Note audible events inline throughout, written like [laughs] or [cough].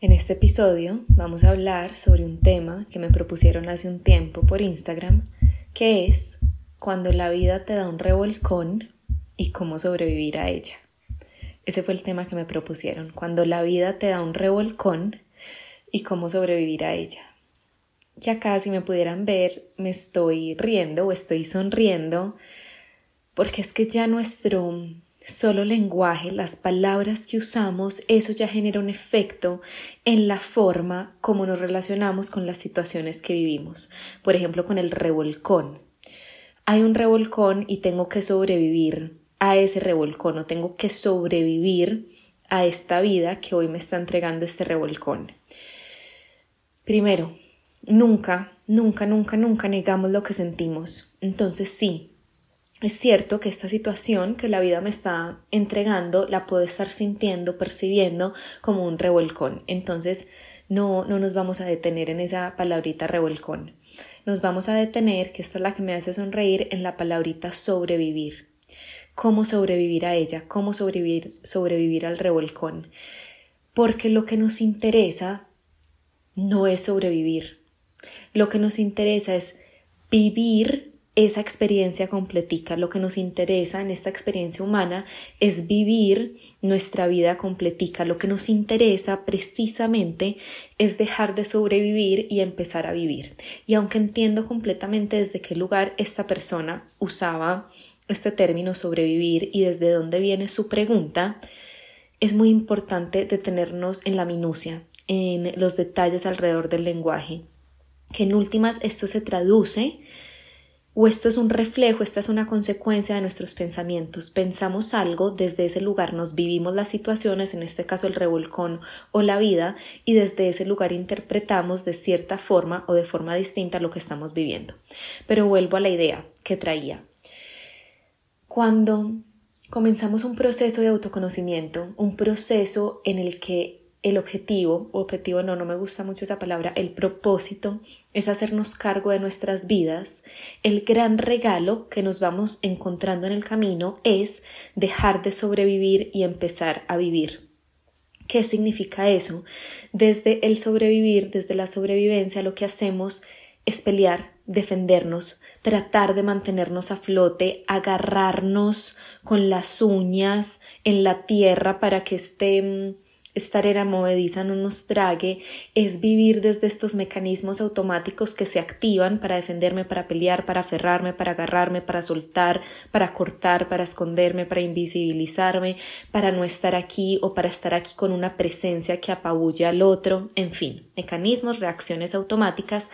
En este episodio vamos a hablar sobre un tema que me propusieron hace un tiempo por Instagram, que es cuando la vida te da un revolcón y cómo sobrevivir a ella. Ese fue el tema que me propusieron, cuando la vida te da un revolcón y cómo sobrevivir a ella. Que acá si me pudieran ver me estoy riendo o estoy sonriendo porque es que ya nuestro solo lenguaje, las palabras que usamos, eso ya genera un efecto en la forma como nos relacionamos con las situaciones que vivimos. Por ejemplo, con el revolcón. Hay un revolcón y tengo que sobrevivir a ese revolcón o tengo que sobrevivir a esta vida que hoy me está entregando este revolcón. Primero, nunca, nunca, nunca, nunca negamos lo que sentimos. Entonces sí, es cierto que esta situación que la vida me está entregando la puedo estar sintiendo, percibiendo como un revolcón. Entonces, no, no nos vamos a detener en esa palabrita revolcón. Nos vamos a detener, que esta es la que me hace sonreír, en la palabrita sobrevivir. ¿Cómo sobrevivir a ella? ¿Cómo sobrevivir, sobrevivir al revolcón? Porque lo que nos interesa no es sobrevivir. Lo que nos interesa es vivir esa experiencia completica. Lo que nos interesa en esta experiencia humana es vivir nuestra vida completica. Lo que nos interesa precisamente es dejar de sobrevivir y empezar a vivir. Y aunque entiendo completamente desde qué lugar esta persona usaba este término sobrevivir y desde dónde viene su pregunta, es muy importante detenernos en la minucia, en los detalles alrededor del lenguaje, que en últimas esto se traduce o esto es un reflejo, esta es una consecuencia de nuestros pensamientos. Pensamos algo, desde ese lugar nos vivimos las situaciones, en este caso el revolcón o la vida, y desde ese lugar interpretamos de cierta forma o de forma distinta lo que estamos viviendo. Pero vuelvo a la idea que traía. Cuando comenzamos un proceso de autoconocimiento, un proceso en el que el objetivo, objetivo no, no me gusta mucho esa palabra, el propósito es hacernos cargo de nuestras vidas, el gran regalo que nos vamos encontrando en el camino es dejar de sobrevivir y empezar a vivir. ¿Qué significa eso? Desde el sobrevivir, desde la sobrevivencia, lo que hacemos es pelear, defendernos, tratar de mantenernos a flote, agarrarnos con las uñas en la tierra para que esté esta arena movediza no nos trague, es vivir desde estos mecanismos automáticos que se activan para defenderme, para pelear, para aferrarme, para agarrarme, para soltar, para cortar, para esconderme, para invisibilizarme, para no estar aquí o para estar aquí con una presencia que apabulla al otro, en fin, mecanismos, reacciones automáticas.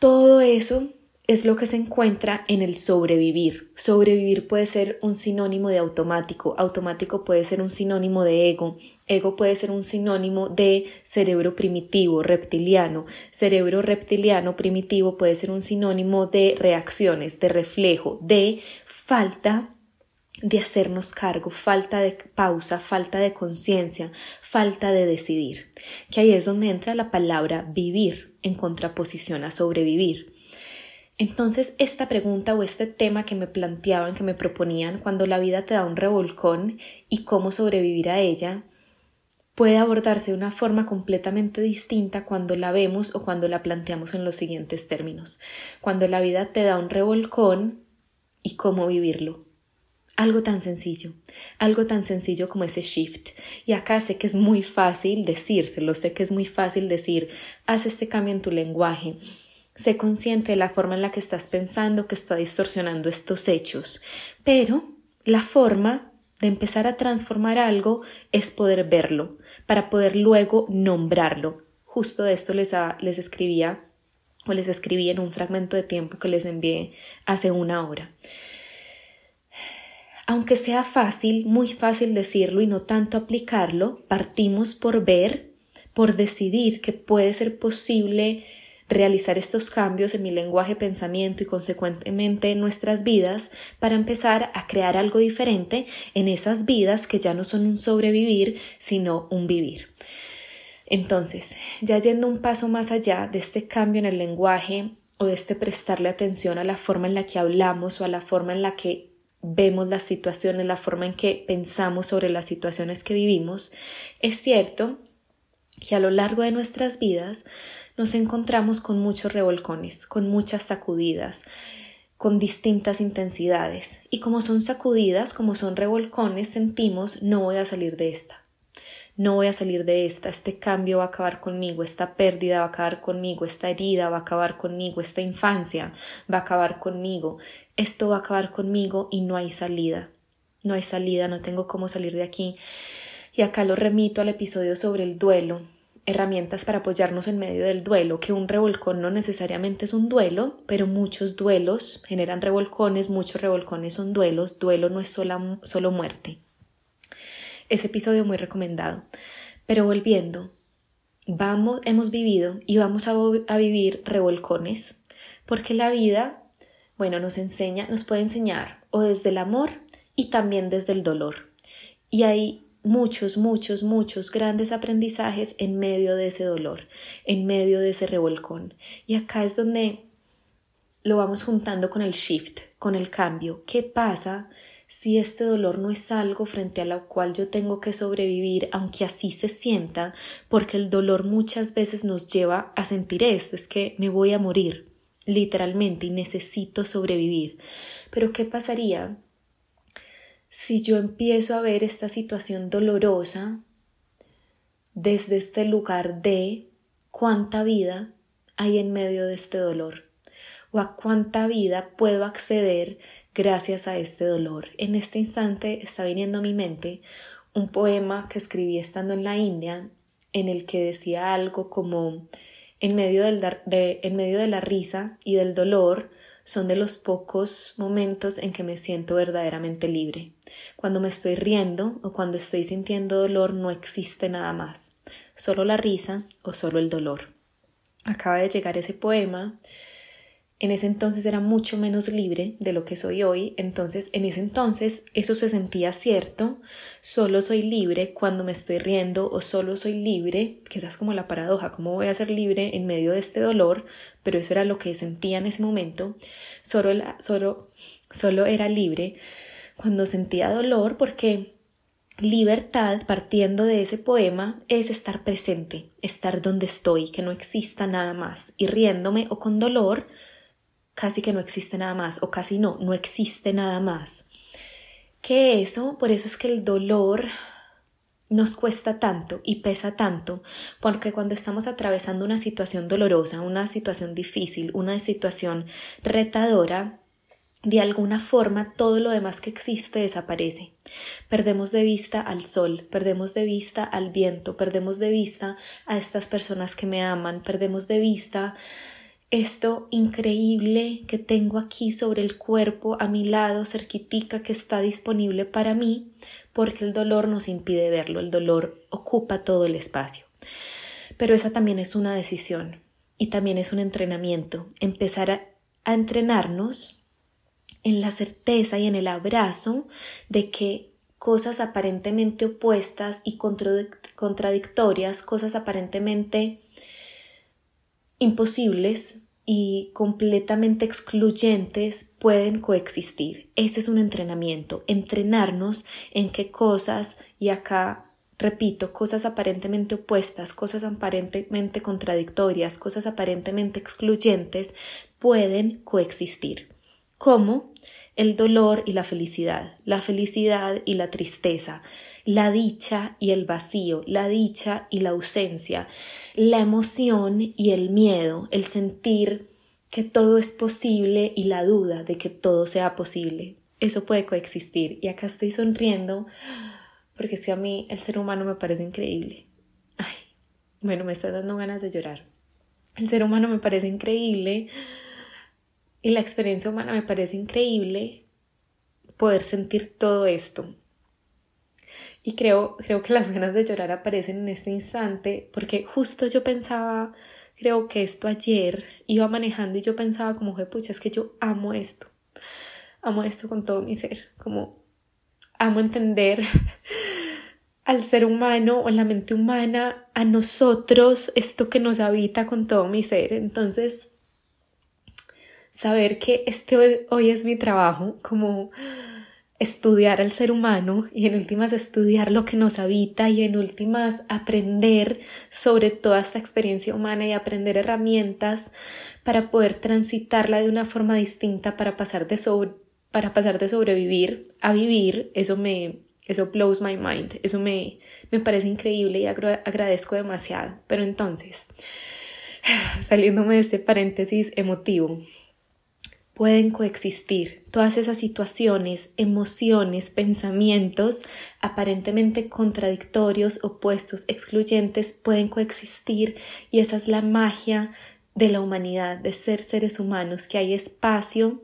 Todo eso es lo que se encuentra en el sobrevivir. Sobrevivir puede ser un sinónimo de automático, automático puede ser un sinónimo de ego, ego puede ser un sinónimo de cerebro primitivo, reptiliano, cerebro reptiliano primitivo puede ser un sinónimo de reacciones, de reflejo, de falta de hacernos cargo, falta de pausa, falta de conciencia, falta de decidir. Que ahí es donde entra la palabra vivir en contraposición a sobrevivir. Entonces, esta pregunta o este tema que me planteaban, que me proponían, cuando la vida te da un revolcón y cómo sobrevivir a ella, puede abordarse de una forma completamente distinta cuando la vemos o cuando la planteamos en los siguientes términos. Cuando la vida te da un revolcón y cómo vivirlo. Algo tan sencillo, algo tan sencillo como ese shift. Y acá sé que es muy fácil decírselo, sé que es muy fácil decir, haz este cambio en tu lenguaje, Sé consciente de la forma en la que estás pensando que está distorsionando estos hechos, pero la forma de empezar a transformar algo es poder verlo, para poder luego nombrarlo. Justo de esto les, les escribía o les escribí en un fragmento de tiempo que les envié hace una hora. Aunque sea fácil, muy fácil decirlo y no tanto aplicarlo, partimos por ver, por decidir que puede ser posible realizar estos cambios en mi lenguaje, pensamiento y consecuentemente en nuestras vidas para empezar a crear algo diferente en esas vidas que ya no son un sobrevivir, sino un vivir. Entonces, ya yendo un paso más allá de este cambio en el lenguaje o de este prestarle atención a la forma en la que hablamos o a la forma en la que vemos las situaciones, la forma en que pensamos sobre las situaciones que vivimos, es cierto que a lo largo de nuestras vidas nos encontramos con muchos revolcones, con muchas sacudidas, con distintas intensidades. Y como son sacudidas, como son revolcones, sentimos no voy a salir de esta. No voy a salir de esta, este cambio va a acabar conmigo, esta pérdida va a acabar conmigo, esta herida va a acabar conmigo, esta infancia va a acabar conmigo, esto va a acabar conmigo y no hay salida. No hay salida, no tengo cómo salir de aquí. Y acá lo remito al episodio sobre el duelo, herramientas para apoyarnos en medio del duelo, que un revolcón no necesariamente es un duelo, pero muchos duelos generan revolcones, muchos revolcones son duelos, duelo no es sola, solo muerte. Ese episodio muy recomendado. Pero volviendo, vamos, hemos vivido y vamos a, a vivir revolcones, porque la vida, bueno, nos enseña, nos puede enseñar o desde el amor y también desde el dolor. Y hay muchos, muchos, muchos grandes aprendizajes en medio de ese dolor, en medio de ese revolcón. Y acá es donde lo vamos juntando con el shift, con el cambio. ¿Qué pasa si este dolor no es algo frente a lo cual yo tengo que sobrevivir, aunque así se sienta, porque el dolor muchas veces nos lleva a sentir esto, es que me voy a morir, literalmente, y necesito sobrevivir. Pero ¿qué pasaría si yo empiezo a ver esta situación dolorosa desde este lugar de cuánta vida hay en medio de este dolor o a cuánta vida puedo acceder gracias a este dolor. En este instante está viniendo a mi mente un poema que escribí estando en la India en el que decía algo como en medio, del, de, en medio de la risa y del dolor son de los pocos momentos en que me siento verdaderamente libre. Cuando me estoy riendo o cuando estoy sintiendo dolor no existe nada más, solo la risa o solo el dolor. Acaba de llegar ese poema en ese entonces era mucho menos libre de lo que soy hoy, entonces en ese entonces eso se sentía cierto, solo soy libre cuando me estoy riendo o solo soy libre, que como la paradoja, ¿cómo voy a ser libre en medio de este dolor? Pero eso era lo que sentía en ese momento, solo, solo, solo era libre cuando sentía dolor porque Libertad, partiendo de ese poema, es estar presente, estar donde estoy, que no exista nada más, y riéndome o con dolor, casi que no existe nada más o casi no, no existe nada más. Que eso, por eso es que el dolor nos cuesta tanto y pesa tanto, porque cuando estamos atravesando una situación dolorosa, una situación difícil, una situación retadora, de alguna forma todo lo demás que existe desaparece. Perdemos de vista al sol, perdemos de vista al viento, perdemos de vista a estas personas que me aman, perdemos de vista esto increíble que tengo aquí sobre el cuerpo a mi lado, cerquitica, que está disponible para mí, porque el dolor nos impide verlo, el dolor ocupa todo el espacio. Pero esa también es una decisión y también es un entrenamiento, empezar a, a entrenarnos en la certeza y en el abrazo de que cosas aparentemente opuestas y contradictorias, cosas aparentemente imposibles y completamente excluyentes pueden coexistir. Ese es un entrenamiento, entrenarnos en qué cosas, y acá repito, cosas aparentemente opuestas, cosas aparentemente contradictorias, cosas aparentemente excluyentes, pueden coexistir. ¿Cómo? El dolor y la felicidad, la felicidad y la tristeza, la dicha y el vacío, la dicha y la ausencia, la emoción y el miedo, el sentir que todo es posible y la duda de que todo sea posible. Eso puede coexistir. Y acá estoy sonriendo porque es que a mí el ser humano me parece increíble. Ay, bueno, me está dando ganas de llorar. El ser humano me parece increíble y la experiencia humana me parece increíble poder sentir todo esto. Y creo, creo que las ganas de llorar aparecen en este instante porque justo yo pensaba, creo que esto ayer iba manejando y yo pensaba como, pucha, es que yo amo esto. Amo esto con todo mi ser, como amo entender [laughs] al ser humano o la mente humana, a nosotros, esto que nos habita con todo mi ser. Entonces, saber que este hoy es mi trabajo, como estudiar al ser humano y en últimas estudiar lo que nos habita y en últimas aprender sobre toda esta experiencia humana y aprender herramientas para poder transitarla de una forma distinta para pasar de, para pasar de sobrevivir a vivir, eso me, eso blows my mind, eso me, me parece increíble y agradezco demasiado. Pero entonces, [sighs] saliéndome de este paréntesis emotivo, pueden coexistir todas esas situaciones, emociones, pensamientos aparentemente contradictorios, opuestos, excluyentes, pueden coexistir y esa es la magia de la humanidad, de ser seres humanos, que hay espacio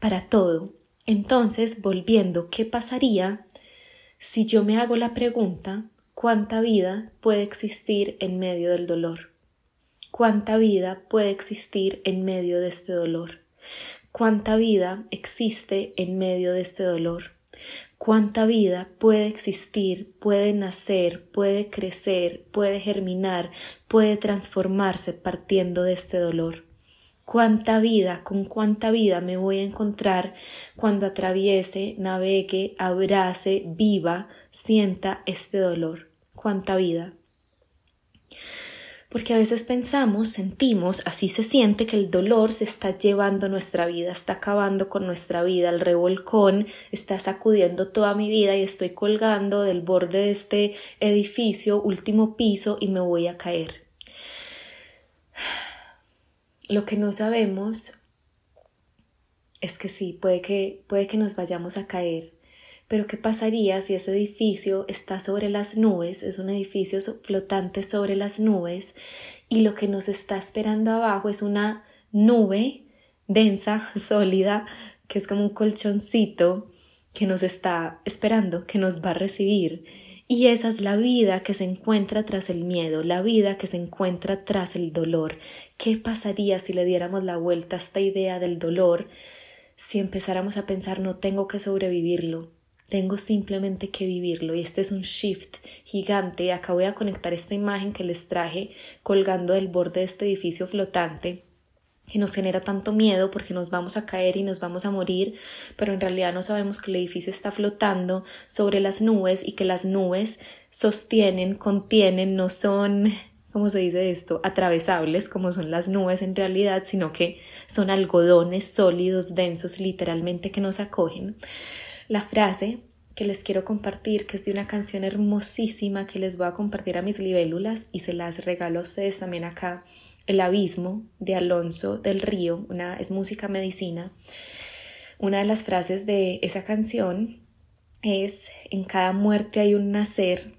para todo. Entonces, volviendo, ¿qué pasaría si yo me hago la pregunta, ¿cuánta vida puede existir en medio del dolor? ¿Cuánta vida puede existir en medio de este dolor? ¿Cuánta vida existe en medio de este dolor? ¿Cuánta vida puede existir, puede nacer, puede crecer, puede germinar, puede transformarse partiendo de este dolor? cuánta vida, con cuánta vida me voy a encontrar cuando atraviese, navegue, abrace, viva, sienta este dolor. Cuánta vida. Porque a veces pensamos, sentimos, así se siente que el dolor se está llevando nuestra vida, está acabando con nuestra vida, el revolcón está sacudiendo toda mi vida y estoy colgando del borde de este edificio, último piso y me voy a caer. Lo que no sabemos es que sí, puede que, puede que nos vayamos a caer, pero ¿qué pasaría si ese edificio está sobre las nubes, es un edificio flotante sobre las nubes y lo que nos está esperando abajo es una nube densa, [laughs] sólida, que es como un colchoncito que nos está esperando, que nos va a recibir y esa es la vida que se encuentra tras el miedo, la vida que se encuentra tras el dolor. ¿Qué pasaría si le diéramos la vuelta a esta idea del dolor? Si empezáramos a pensar no tengo que sobrevivirlo, tengo simplemente que vivirlo y este es un shift gigante. Acá voy a conectar esta imagen que les traje colgando del borde de este edificio flotante que nos genera tanto miedo porque nos vamos a caer y nos vamos a morir, pero en realidad no sabemos que el edificio está flotando sobre las nubes y que las nubes sostienen, contienen, no son, ¿cómo se dice esto?, atravesables como son las nubes en realidad, sino que son algodones sólidos, densos, literalmente que nos acogen. La frase que les quiero compartir, que es de una canción hermosísima que les voy a compartir a mis libélulas y se las regalo a ustedes también acá el abismo de Alonso del Río, una, es música medicina. Una de las frases de esa canción es, en cada muerte hay un nacer,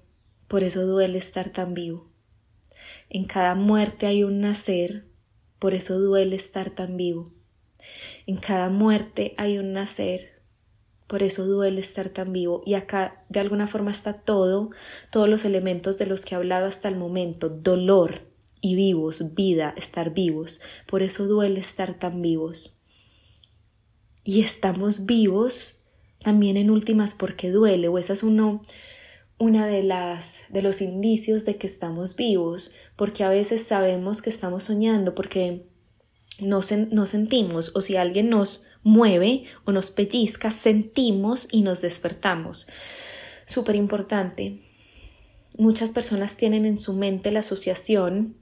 por eso duele estar tan vivo. En cada muerte hay un nacer, por eso duele estar tan vivo. En cada muerte hay un nacer, por eso duele estar tan vivo. Y acá de alguna forma está todo, todos los elementos de los que he hablado hasta el momento. Dolor, y vivos, vida, estar vivos. Por eso duele estar tan vivos. Y estamos vivos también en últimas porque duele, o esa es uno, una de las de los indicios de que estamos vivos, porque a veces sabemos que estamos soñando porque no, no sentimos, o si alguien nos mueve o nos pellizca, sentimos y nos despertamos. Súper importante. Muchas personas tienen en su mente la asociación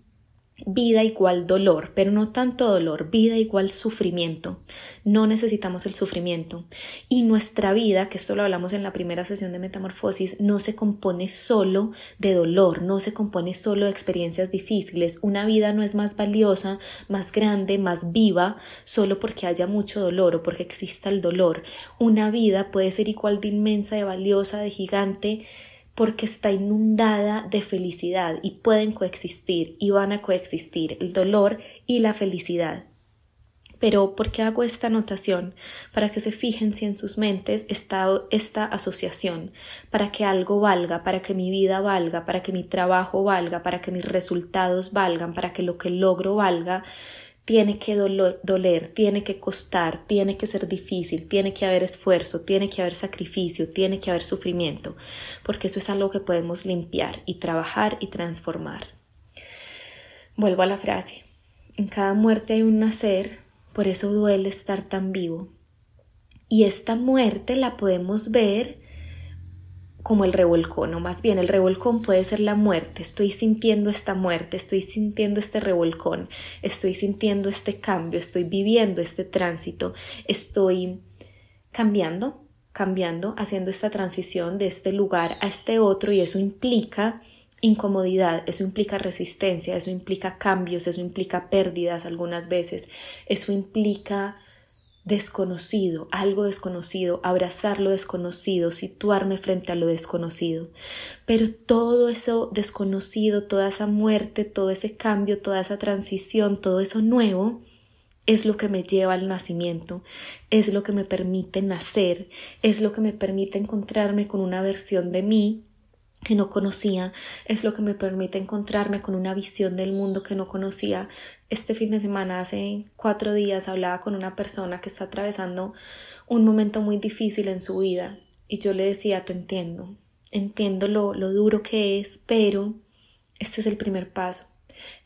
Vida igual dolor, pero no tanto dolor, vida igual sufrimiento. No necesitamos el sufrimiento. Y nuestra vida, que esto lo hablamos en la primera sesión de metamorfosis, no se compone solo de dolor, no se compone solo de experiencias difíciles. Una vida no es más valiosa, más grande, más viva, solo porque haya mucho dolor o porque exista el dolor. Una vida puede ser igual de inmensa, de valiosa, de gigante, porque está inundada de felicidad y pueden coexistir y van a coexistir el dolor y la felicidad. Pero ¿por qué hago esta anotación? Para que se fijen si en sus mentes está esta asociación, para que algo valga, para que mi vida valga, para que mi trabajo valga, para que mis resultados valgan, para que lo que logro valga, tiene que doler, tiene que costar, tiene que ser difícil, tiene que haber esfuerzo, tiene que haber sacrificio, tiene que haber sufrimiento, porque eso es algo que podemos limpiar y trabajar y transformar. Vuelvo a la frase. En cada muerte hay un nacer, por eso duele estar tan vivo. Y esta muerte la podemos ver como el revolcón, o más bien el revolcón puede ser la muerte. Estoy sintiendo esta muerte, estoy sintiendo este revolcón, estoy sintiendo este cambio, estoy viviendo este tránsito, estoy cambiando, cambiando, haciendo esta transición de este lugar a este otro y eso implica incomodidad, eso implica resistencia, eso implica cambios, eso implica pérdidas algunas veces, eso implica desconocido, algo desconocido, abrazar lo desconocido, situarme frente a lo desconocido. Pero todo eso desconocido, toda esa muerte, todo ese cambio, toda esa transición, todo eso nuevo, es lo que me lleva al nacimiento, es lo que me permite nacer, es lo que me permite encontrarme con una versión de mí que no conocía, es lo que me permite encontrarme con una visión del mundo que no conocía. Este fin de semana, hace cuatro días, hablaba con una persona que está atravesando un momento muy difícil en su vida y yo le decía, te entiendo, entiendo lo, lo duro que es, pero este es el primer paso.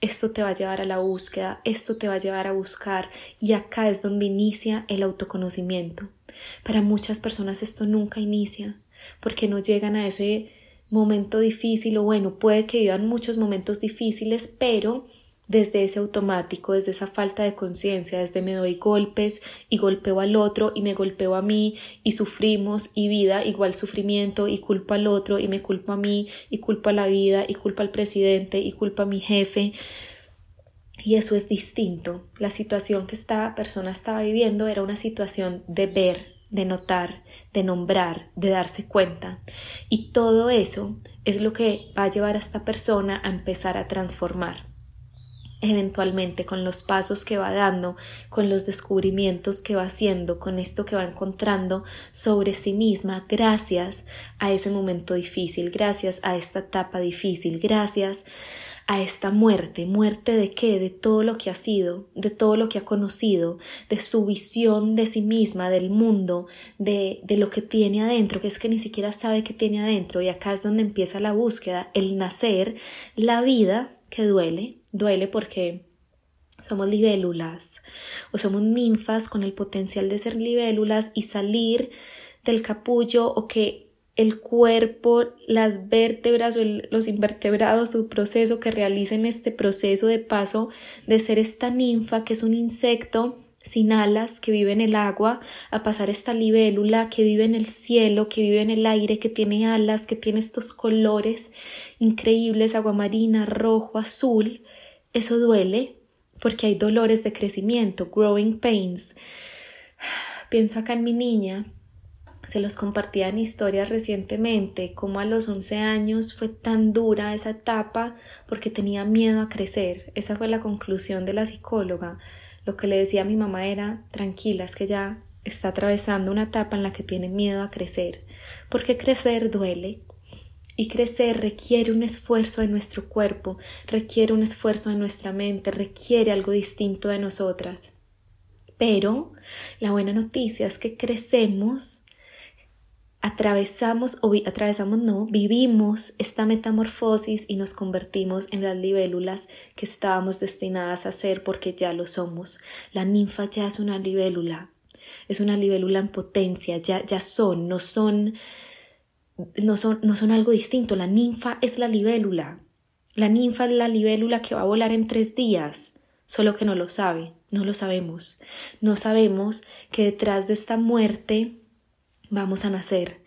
Esto te va a llevar a la búsqueda, esto te va a llevar a buscar y acá es donde inicia el autoconocimiento. Para muchas personas esto nunca inicia porque no llegan a ese momento difícil o bueno, puede que vivan muchos momentos difíciles, pero desde ese automático, desde esa falta de conciencia, desde me doy golpes y golpeo al otro y me golpeo a mí y sufrimos y vida igual sufrimiento y culpo al otro y me culpo a mí y culpo a la vida y culpo al presidente y culpo a mi jefe. Y eso es distinto. La situación que esta persona estaba viviendo era una situación de ver, de notar, de nombrar, de darse cuenta. Y todo eso es lo que va a llevar a esta persona a empezar a transformar. Eventualmente, con los pasos que va dando, con los descubrimientos que va haciendo, con esto que va encontrando sobre sí misma, gracias a ese momento difícil, gracias a esta etapa difícil, gracias a esta muerte. ¿Muerte de qué? De todo lo que ha sido, de todo lo que ha conocido, de su visión de sí misma, del mundo, de, de lo que tiene adentro, que es que ni siquiera sabe qué tiene adentro. Y acá es donde empieza la búsqueda, el nacer, la vida que duele, duele porque somos libélulas o somos ninfas con el potencial de ser libélulas y salir del capullo o que el cuerpo, las vértebras o los invertebrados, su proceso que realicen este proceso de paso de ser esta ninfa que es un insecto sin alas que vive en el agua, a pasar esta libélula que vive en el cielo, que vive en el aire, que tiene alas, que tiene estos colores increíbles, aguamarina, rojo, azul. Eso duele porque hay dolores de crecimiento, growing pains. [sighs] Pienso acá en mi niña, se los compartía en historias recientemente, como a los 11 años fue tan dura esa etapa porque tenía miedo a crecer. Esa fue la conclusión de la psicóloga. Lo que le decía a mi mamá era, tranquila, es que ya está atravesando una etapa en la que tiene miedo a crecer, porque crecer duele. Y crecer requiere un esfuerzo de nuestro cuerpo, requiere un esfuerzo de nuestra mente, requiere algo distinto de nosotras. Pero la buena noticia es que crecemos atravesamos o atravesamos no, vivimos esta metamorfosis y nos convertimos en las libélulas que estábamos destinadas a ser porque ya lo somos. La ninfa ya es una libélula, es una libélula en potencia, ya, ya son, no son, no son, no son algo distinto. La ninfa es la libélula. La ninfa es la libélula que va a volar en tres días, solo que no lo sabe, no lo sabemos. No sabemos que detrás de esta muerte vamos a nacer.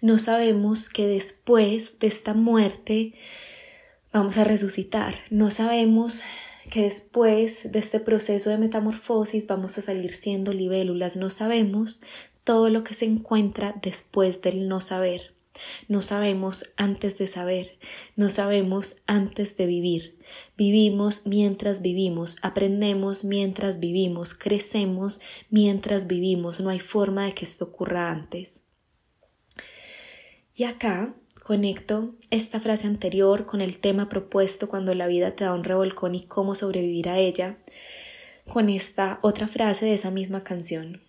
No sabemos que después de esta muerte vamos a resucitar. No sabemos que después de este proceso de metamorfosis vamos a salir siendo libélulas. No sabemos todo lo que se encuentra después del no saber. No sabemos antes de saber, no sabemos antes de vivir. Vivimos mientras vivimos, aprendemos mientras vivimos, crecemos mientras vivimos. No hay forma de que esto ocurra antes. Y acá conecto esta frase anterior con el tema propuesto cuando la vida te da un revolcón y cómo sobrevivir a ella, con esta otra frase de esa misma canción.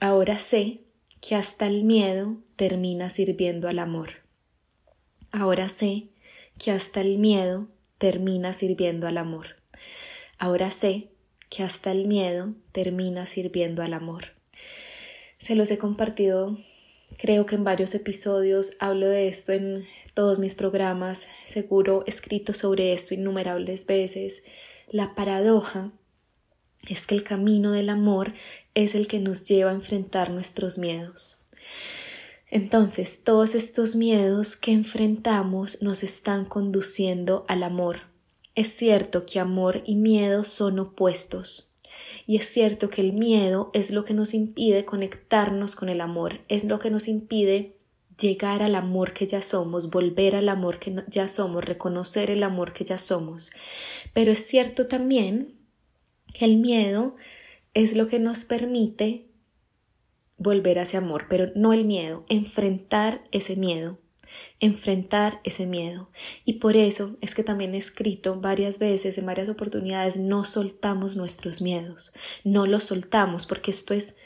Ahora sé que hasta el miedo termina sirviendo al amor. Ahora sé que hasta el miedo termina sirviendo al amor. Ahora sé que hasta el miedo termina sirviendo al amor. Se los he compartido, creo que en varios episodios hablo de esto en todos mis programas, seguro escrito sobre esto innumerables veces. La paradoja es que el camino del amor es el que nos lleva a enfrentar nuestros miedos. Entonces, todos estos miedos que enfrentamos nos están conduciendo al amor. Es cierto que amor y miedo son opuestos. Y es cierto que el miedo es lo que nos impide conectarnos con el amor, es lo que nos impide llegar al amor que ya somos, volver al amor que ya somos, reconocer el amor que ya somos. Pero es cierto también que el miedo es lo que nos permite volver a ese amor, pero no el miedo, enfrentar ese miedo, enfrentar ese miedo. Y por eso es que también he escrito varias veces, en varias oportunidades, no soltamos nuestros miedos, no los soltamos, porque esto es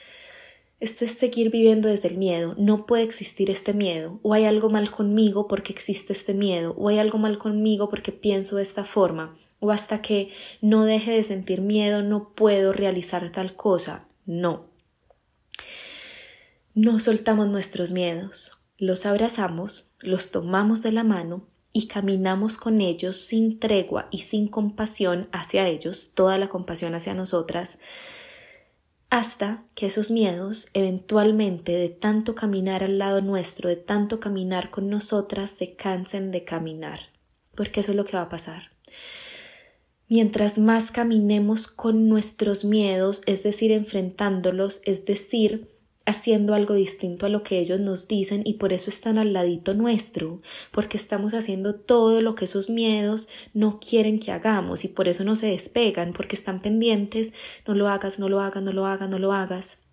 esto es seguir viviendo desde el miedo. No puede existir este miedo. O hay algo mal conmigo porque existe este miedo. O hay algo mal conmigo porque pienso de esta forma. O hasta que no deje de sentir miedo no puedo realizar tal cosa. No. No soltamos nuestros miedos. Los abrazamos, los tomamos de la mano y caminamos con ellos sin tregua y sin compasión hacia ellos, toda la compasión hacia nosotras, hasta que esos miedos eventualmente de tanto caminar al lado nuestro, de tanto caminar con nosotras, se cansen de caminar, porque eso es lo que va a pasar. Mientras más caminemos con nuestros miedos, es decir, enfrentándolos, es decir, haciendo algo distinto a lo que ellos nos dicen y por eso están al ladito nuestro, porque estamos haciendo todo lo que esos miedos no quieren que hagamos y por eso no se despegan, porque están pendientes, no lo hagas, no lo hagas, no lo hagas, no lo hagas.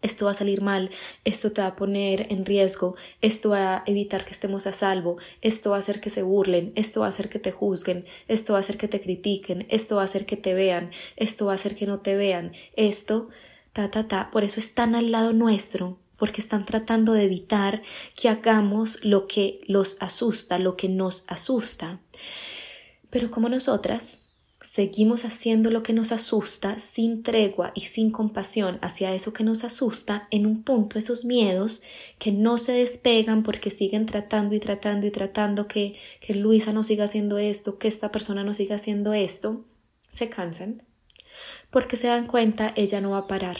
Esto va a salir mal, esto te va a poner en riesgo, esto va a evitar que estemos a salvo, esto va a hacer que se burlen, esto va a hacer que te juzguen, esto va a hacer que te critiquen, esto va a hacer que te vean, esto va a hacer que no te vean, esto ta, ta, ta. Por eso están al lado nuestro, porque están tratando de evitar que hagamos lo que los asusta, lo que nos asusta. Pero como nosotras seguimos haciendo lo que nos asusta sin tregua y sin compasión hacia eso que nos asusta, en un punto esos miedos que no se despegan porque siguen tratando y tratando y tratando que, que Luisa no siga haciendo esto, que esta persona no siga haciendo esto, se cansan porque se dan cuenta ella no va a parar.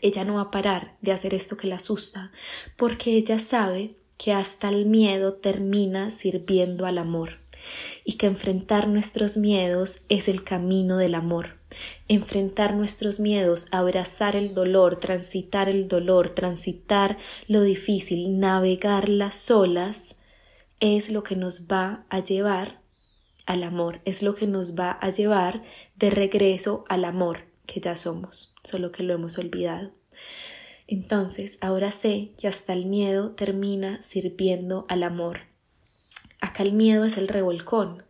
Ella no va a parar de hacer esto que la asusta, porque ella sabe que hasta el miedo termina sirviendo al amor y que enfrentar nuestros miedos es el camino del amor. Enfrentar nuestros miedos, abrazar el dolor, transitar el dolor, transitar lo difícil, navegar las olas, es lo que nos va a llevar al amor, es lo que nos va a llevar de regreso al amor que ya somos, solo que lo hemos olvidado. Entonces, ahora sé que hasta el miedo termina sirviendo al amor. Acá el miedo es el revolcón.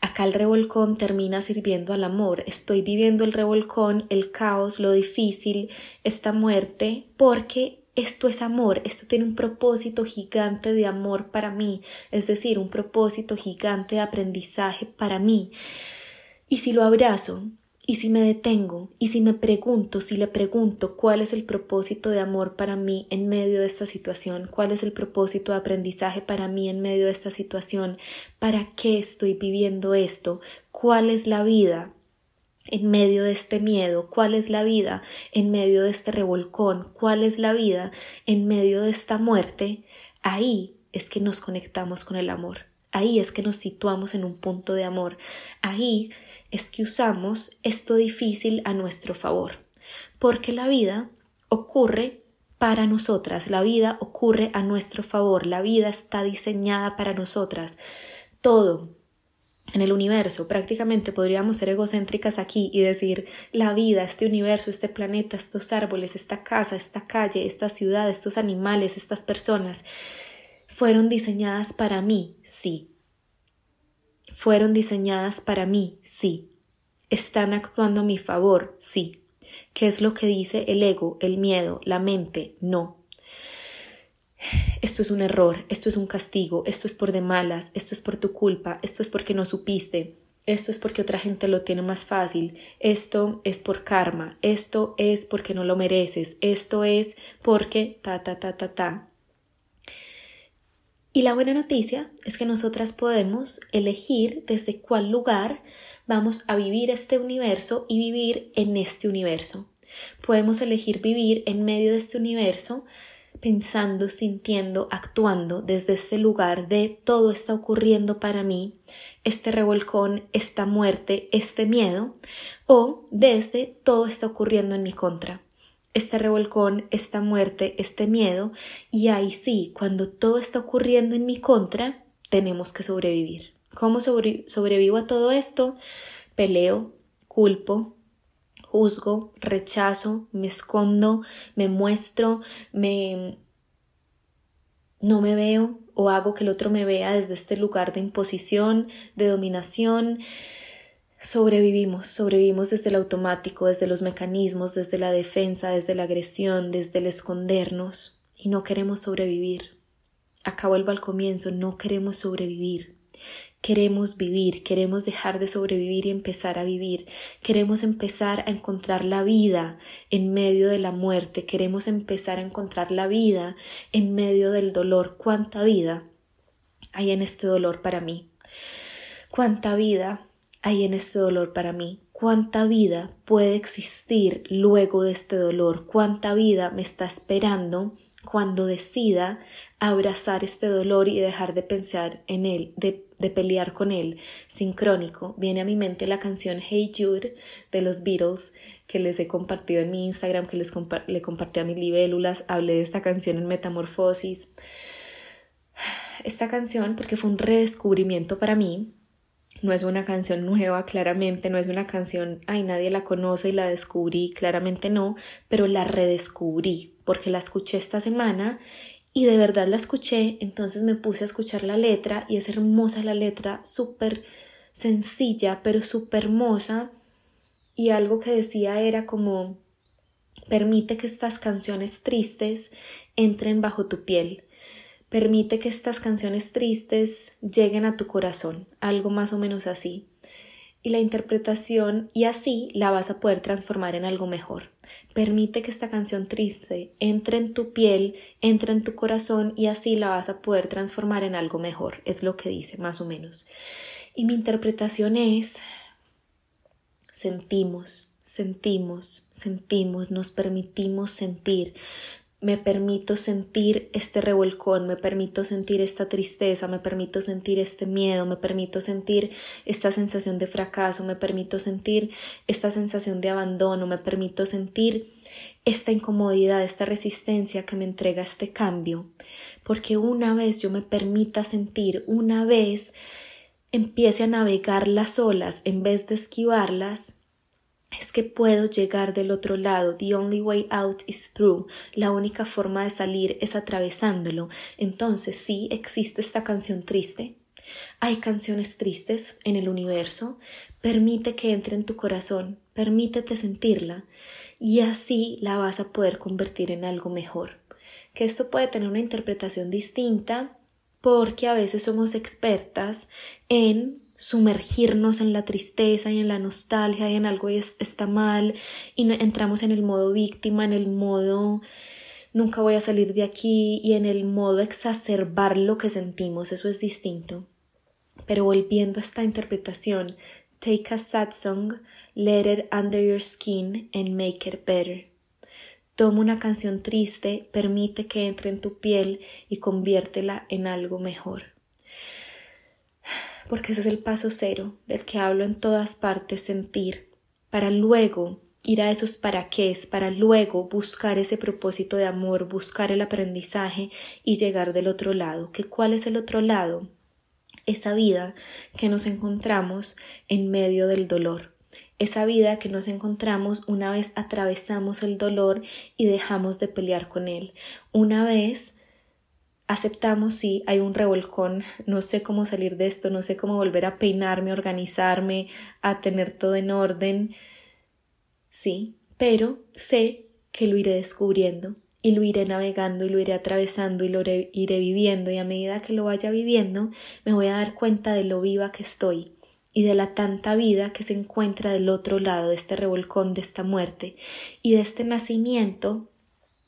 Acá el revolcón termina sirviendo al amor. Estoy viviendo el revolcón, el caos, lo difícil, esta muerte, porque esto es amor, esto tiene un propósito gigante de amor para mí, es decir, un propósito gigante de aprendizaje para mí. Y si lo abrazo, y si me detengo, y si me pregunto, si le pregunto cuál es el propósito de amor para mí en medio de esta situación, cuál es el propósito de aprendizaje para mí en medio de esta situación, para qué estoy viviendo esto, cuál es la vida en medio de este miedo, cuál es la vida en medio de este revolcón, cuál es la vida en medio de esta muerte, ahí es que nos conectamos con el amor, ahí es que nos situamos en un punto de amor, ahí es que usamos esto difícil a nuestro favor, porque la vida ocurre para nosotras, la vida ocurre a nuestro favor, la vida está diseñada para nosotras, todo, en el universo. Prácticamente podríamos ser egocéntricas aquí y decir la vida, este universo, este planeta, estos árboles, esta casa, esta calle, esta ciudad, estos animales, estas personas, fueron diseñadas para mí, sí. Fueron diseñadas para mí, sí. Están actuando a mi favor, sí. ¿Qué es lo que dice el ego, el miedo, la mente? No esto es un error, esto es un castigo, esto es por de malas, esto es por tu culpa, esto es porque no supiste, esto es porque otra gente lo tiene más fácil, esto es por karma, esto es porque no lo mereces, esto es porque ta, ta, ta, ta, ta. Y la buena noticia es que nosotras podemos elegir desde cuál lugar vamos a vivir este universo y vivir en este universo. Podemos elegir vivir en medio de este universo pensando, sintiendo, actuando desde este lugar de todo está ocurriendo para mí, este revolcón, esta muerte, este miedo, o desde todo está ocurriendo en mi contra, este revolcón, esta muerte, este miedo, y ahí sí, cuando todo está ocurriendo en mi contra, tenemos que sobrevivir. ¿Cómo sobrevivo a todo esto? Peleo, culpo, juzgo, rechazo, me escondo, me muestro, me no me veo o hago que el otro me vea desde este lugar de imposición, de dominación. Sobrevivimos, sobrevivimos desde el automático, desde los mecanismos, desde la defensa, desde la agresión, desde el escondernos y no queremos sobrevivir. Acabo vuelvo al comienzo, no queremos sobrevivir. Queremos vivir, queremos dejar de sobrevivir y empezar a vivir. Queremos empezar a encontrar la vida en medio de la muerte. Queremos empezar a encontrar la vida en medio del dolor. ¿Cuánta vida hay en este dolor para mí? ¿Cuánta vida hay en este dolor para mí? ¿Cuánta vida puede existir luego de este dolor? ¿Cuánta vida me está esperando cuando decida abrazar este dolor y dejar de pensar en él, de, pelear con él. Sincrónico, viene a mi mente la canción Hey Jude de los Beatles que les he compartido en mi Instagram, que les le compartí a mis libélulas, hablé de esta canción en Metamorfosis. Esta canción, porque fue un redescubrimiento para mí, no es una canción nueva, claramente, no es una canción, ay, nadie la conoce y la descubrí, claramente no, pero la redescubrí porque la escuché esta semana y de verdad la escuché, entonces me puse a escuchar la letra y es hermosa la letra, súper sencilla, pero súper hermosa. Y algo que decía era como, permite que estas canciones tristes entren bajo tu piel, permite que estas canciones tristes lleguen a tu corazón, algo más o menos así y la interpretación y así la vas a poder transformar en algo mejor. Permite que esta canción triste entre en tu piel, entre en tu corazón y así la vas a poder transformar en algo mejor. Es lo que dice más o menos. Y mi interpretación es sentimos, sentimos, sentimos, nos permitimos sentir, me permito sentir este revolcón, me permito sentir esta tristeza, me permito sentir este miedo, me permito sentir esta sensación de fracaso, me permito sentir esta sensación de abandono, me permito sentir esta incomodidad, esta resistencia que me entrega este cambio, porque una vez yo me permita sentir, una vez empiece a navegar las olas en vez de esquivarlas, es que puedo llegar del otro lado. The only way out is through. La única forma de salir es atravesándolo. Entonces sí existe esta canción triste. Hay canciones tristes en el universo. Permite que entre en tu corazón. Permítete sentirla. Y así la vas a poder convertir en algo mejor. Que esto puede tener una interpretación distinta porque a veces somos expertas en sumergirnos en la tristeza y en la nostalgia y en algo está mal y entramos en el modo víctima, en el modo nunca voy a salir de aquí y en el modo exacerbar lo que sentimos, eso es distinto. Pero volviendo a esta interpretación, take a sad song, let it under your skin and make it better. Toma una canción triste, permite que entre en tu piel y conviértela en algo mejor porque ese es el paso cero del que hablo en todas partes, sentir, para luego ir a esos para qué, para luego buscar ese propósito de amor, buscar el aprendizaje y llegar del otro lado. ¿Que cuál es el otro lado? Esa vida que nos encontramos en medio del dolor, esa vida que nos encontramos una vez atravesamos el dolor y dejamos de pelear con él, una vez aceptamos si hay un revolcón, no sé cómo salir de esto, no sé cómo volver a peinarme, organizarme, a tener todo en orden. Sí, pero sé que lo iré descubriendo y lo iré navegando y lo iré atravesando y lo iré viviendo y a medida que lo vaya viviendo me voy a dar cuenta de lo viva que estoy y de la tanta vida que se encuentra del otro lado de este revolcón, de esta muerte y de este nacimiento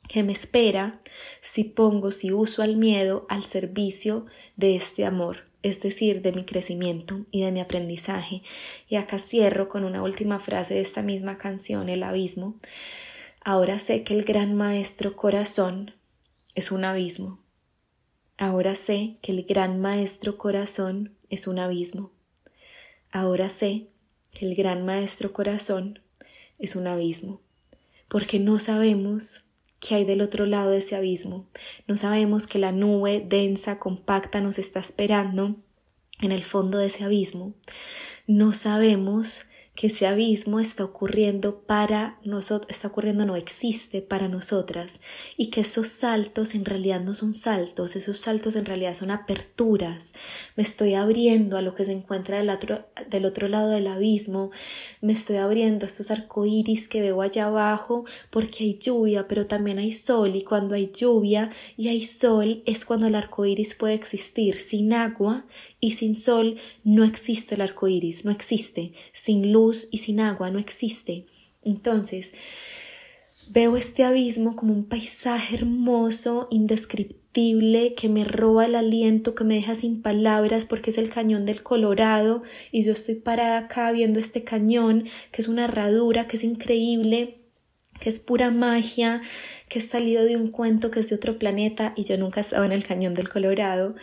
que me espera si pongo, si uso al miedo al servicio de este amor, es decir, de mi crecimiento y de mi aprendizaje. Y acá cierro con una última frase de esta misma canción, El abismo. Ahora sé que el gran maestro corazón es un abismo. Ahora sé que el gran maestro corazón es un abismo. Ahora sé que el gran maestro corazón es un abismo, porque no sabemos qué hay del otro lado de ese abismo, no sabemos que la nube densa, compacta nos está esperando en el fondo de ese abismo, no sabemos que ese abismo está ocurriendo para nosotros, está ocurriendo, no existe para nosotras y que esos saltos en realidad no son saltos, esos saltos en realidad son aperturas. Me estoy abriendo a lo que se encuentra del otro, del otro lado del abismo, me estoy abriendo a estos arcoíris que veo allá abajo porque hay lluvia, pero también hay sol y cuando hay lluvia y hay sol es cuando el arcoíris puede existir. Sin agua y sin sol no existe el arco iris, no existe. Sin luz y sin agua no existe. Entonces, veo este abismo como un paisaje hermoso, indescriptible, que me roba el aliento, que me deja sin palabras porque es el cañón del Colorado y yo estoy parada acá viendo este cañón, que es una herradura, que es increíble que es pura magia, que es salido de un cuento que es de otro planeta y yo nunca estaba en el cañón del Colorado.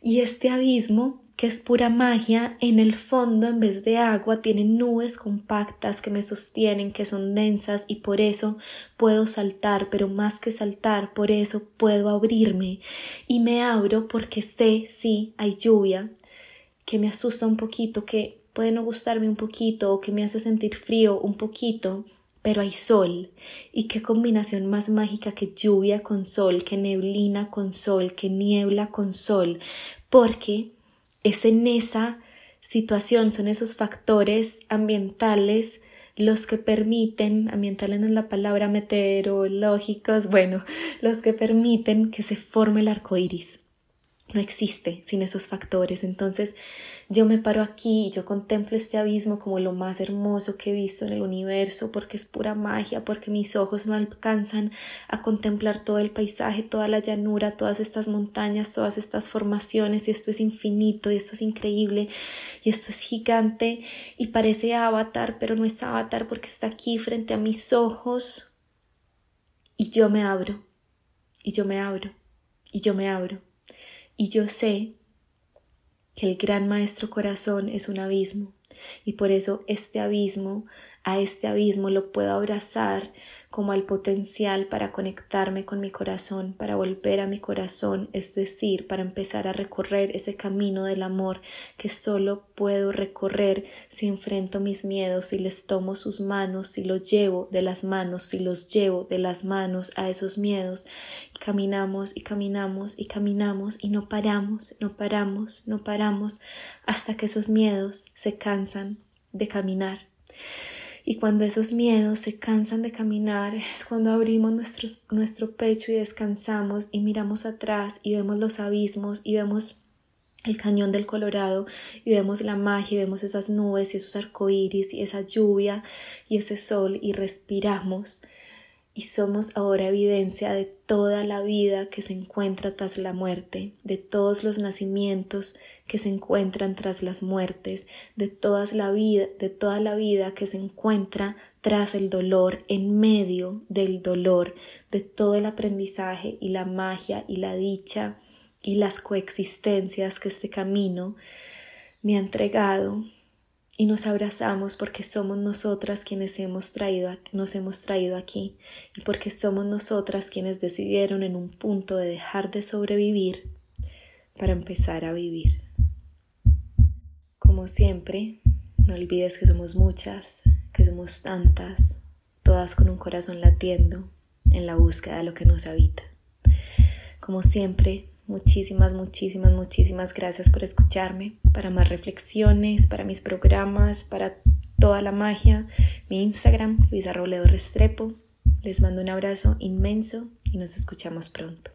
Y este abismo, que es pura magia, en el fondo en vez de agua tiene nubes compactas que me sostienen, que son densas y por eso puedo saltar, pero más que saltar, por eso puedo abrirme. Y me abro porque sé, sí, hay lluvia, que me asusta un poquito, que puede no gustarme un poquito o que me hace sentir frío un poquito, pero hay sol. Y qué combinación más mágica que lluvia con sol, que neblina con sol, que niebla con sol, porque es en esa situación, son esos factores ambientales los que permiten, ambientales no es la palabra meteorológicos, bueno, los que permiten que se forme el arco iris no existe sin esos factores. Entonces yo me paro aquí y yo contemplo este abismo como lo más hermoso que he visto en el universo porque es pura magia, porque mis ojos no alcanzan a contemplar todo el paisaje, toda la llanura, todas estas montañas, todas estas formaciones y esto es infinito y esto es increíble y esto es gigante y parece avatar, pero no es avatar porque está aquí frente a mis ojos y yo me abro y yo me abro y yo me abro y yo sé que el gran maestro corazón es un abismo y por eso este abismo, a este abismo lo puedo abrazar como al potencial para conectarme con mi corazón, para volver a mi corazón, es decir, para empezar a recorrer ese camino del amor que solo puedo recorrer si enfrento mis miedos, si les tomo sus manos, si los llevo de las manos, si los llevo de las manos a esos miedos. Caminamos y caminamos y caminamos y no paramos, no paramos, no paramos hasta que esos miedos se cansan de caminar. Y cuando esos miedos se cansan de caminar, es cuando abrimos nuestro pecho y descansamos y miramos atrás y vemos los abismos y vemos el cañón del Colorado y vemos la magia y vemos esas nubes y esos arcoíris y esa lluvia y ese sol y respiramos y somos ahora evidencia de toda la vida que se encuentra tras la muerte, de todos los nacimientos que se encuentran tras las muertes, de la vida, de toda la vida que se encuentra tras el dolor, en medio del dolor, de todo el aprendizaje y la magia y la dicha y las coexistencias que este camino me ha entregado y nos abrazamos porque somos nosotras quienes hemos traído, nos hemos traído aquí y porque somos nosotras quienes decidieron en un punto de dejar de sobrevivir para empezar a vivir. Como siempre, no olvides que somos muchas, que somos tantas, todas con un corazón latiendo en la búsqueda de lo que nos habita. Como siempre, Muchísimas, muchísimas, muchísimas gracias por escucharme. Para más reflexiones, para mis programas, para toda la magia, mi Instagram, Luisa Robledo Restrepo. Les mando un abrazo inmenso y nos escuchamos pronto.